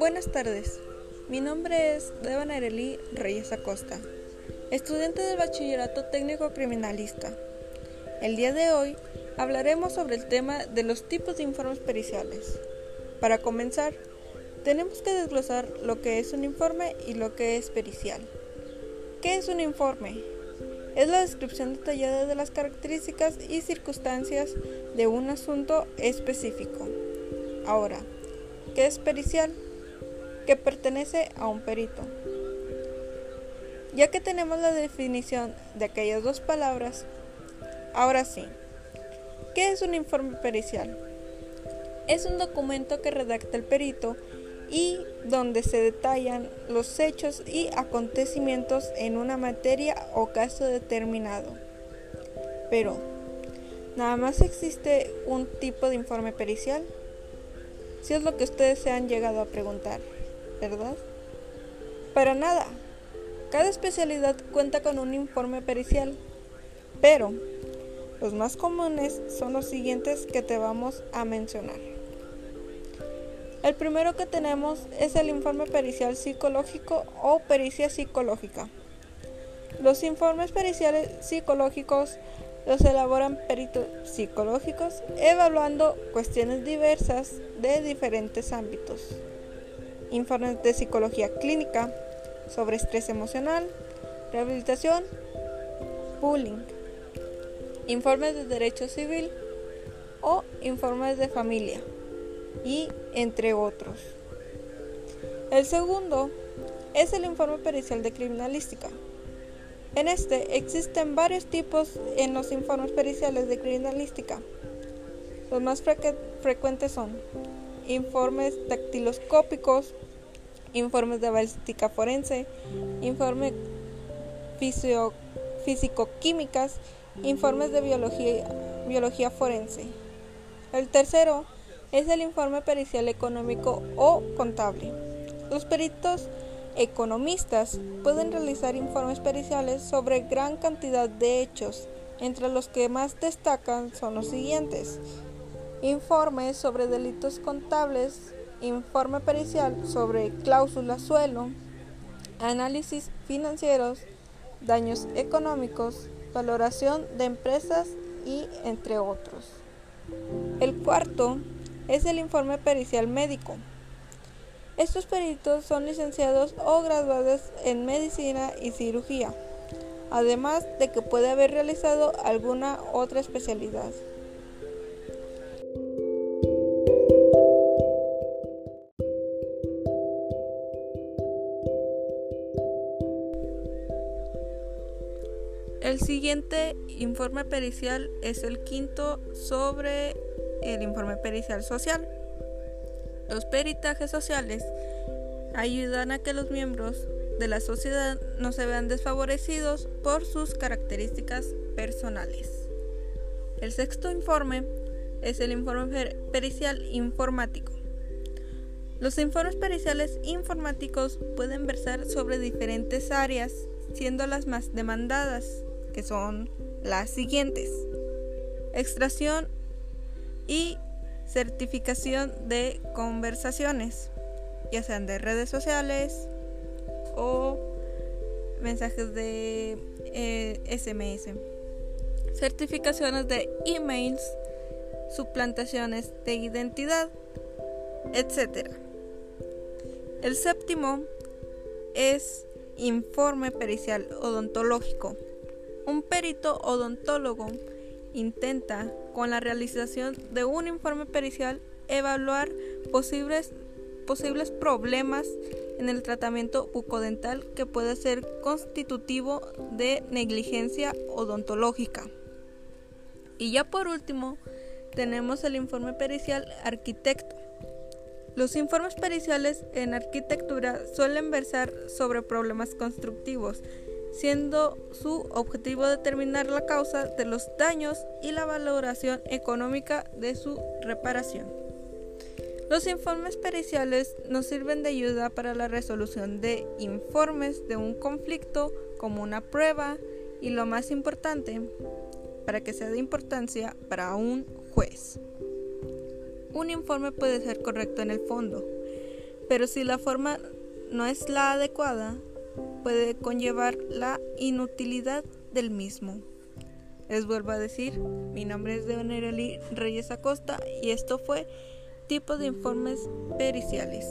Buenas tardes, mi nombre es Devan Arely Reyes Acosta, estudiante del Bachillerato Técnico Criminalista. El día de hoy hablaremos sobre el tema de los tipos de informes periciales. Para comenzar, tenemos que desglosar lo que es un informe y lo que es pericial. ¿Qué es un informe? Es la descripción detallada de las características y circunstancias de un asunto específico. Ahora, ¿qué es pericial? Que pertenece a un perito. Ya que tenemos la definición de aquellas dos palabras, ahora sí, ¿qué es un informe pericial? Es un documento que redacta el perito y donde se detallan los hechos y acontecimientos en una materia o caso determinado. Pero, ¿nada más existe un tipo de informe pericial? Si es lo que ustedes se han llegado a preguntar, ¿verdad? Para nada. Cada especialidad cuenta con un informe pericial, pero los más comunes son los siguientes que te vamos a mencionar. El primero que tenemos es el informe pericial psicológico o pericia psicológica. Los informes periciales psicológicos los elaboran peritos psicológicos evaluando cuestiones diversas de diferentes ámbitos. Informes de psicología clínica sobre estrés emocional, rehabilitación, bullying. Informes de derecho civil o informes de familia y entre otros. El segundo es el informe pericial de criminalística. En este existen varios tipos en los informes periciales de criminalística. Los más frecuentes son informes dactiloscópicos, informes de balística forense, informes físico-químicas, informes de biología, biología forense. El tercero es el informe pericial económico o contable. Los peritos economistas pueden realizar informes periciales sobre gran cantidad de hechos, entre los que más destacan son los siguientes. Informes sobre delitos contables, informe pericial sobre cláusula suelo, análisis financieros, daños económicos, valoración de empresas y entre otros. El cuarto es el informe pericial médico. Estos peritos son licenciados o graduados en medicina y cirugía, además de que puede haber realizado alguna otra especialidad. El siguiente informe pericial es el quinto sobre el informe pericial social. Los peritajes sociales ayudan a que los miembros de la sociedad no se vean desfavorecidos por sus características personales. El sexto informe es el informe pericial informático. Los informes periciales informáticos pueden versar sobre diferentes áreas, siendo las más demandadas, que son las siguientes. Extracción y certificación de conversaciones, ya sean de redes sociales o mensajes de SMS, eh, certificaciones de emails, suplantaciones de identidad, etc. El séptimo es informe pericial odontológico. Un perito odontólogo intenta, con la realización de un informe pericial, evaluar posibles, posibles problemas en el tratamiento bucodental que puede ser constitutivo de negligencia odontológica. Y ya por último, tenemos el informe pericial arquitecto. Los informes periciales en arquitectura suelen versar sobre problemas constructivos siendo su objetivo determinar la causa de los daños y la valoración económica de su reparación. Los informes periciales nos sirven de ayuda para la resolución de informes de un conflicto como una prueba y lo más importante, para que sea de importancia para un juez. Un informe puede ser correcto en el fondo, pero si la forma no es la adecuada, puede conllevar la inutilidad del mismo. Les vuelvo a decir, mi nombre es Deonereli Reyes Acosta y esto fue tipo de informes periciales.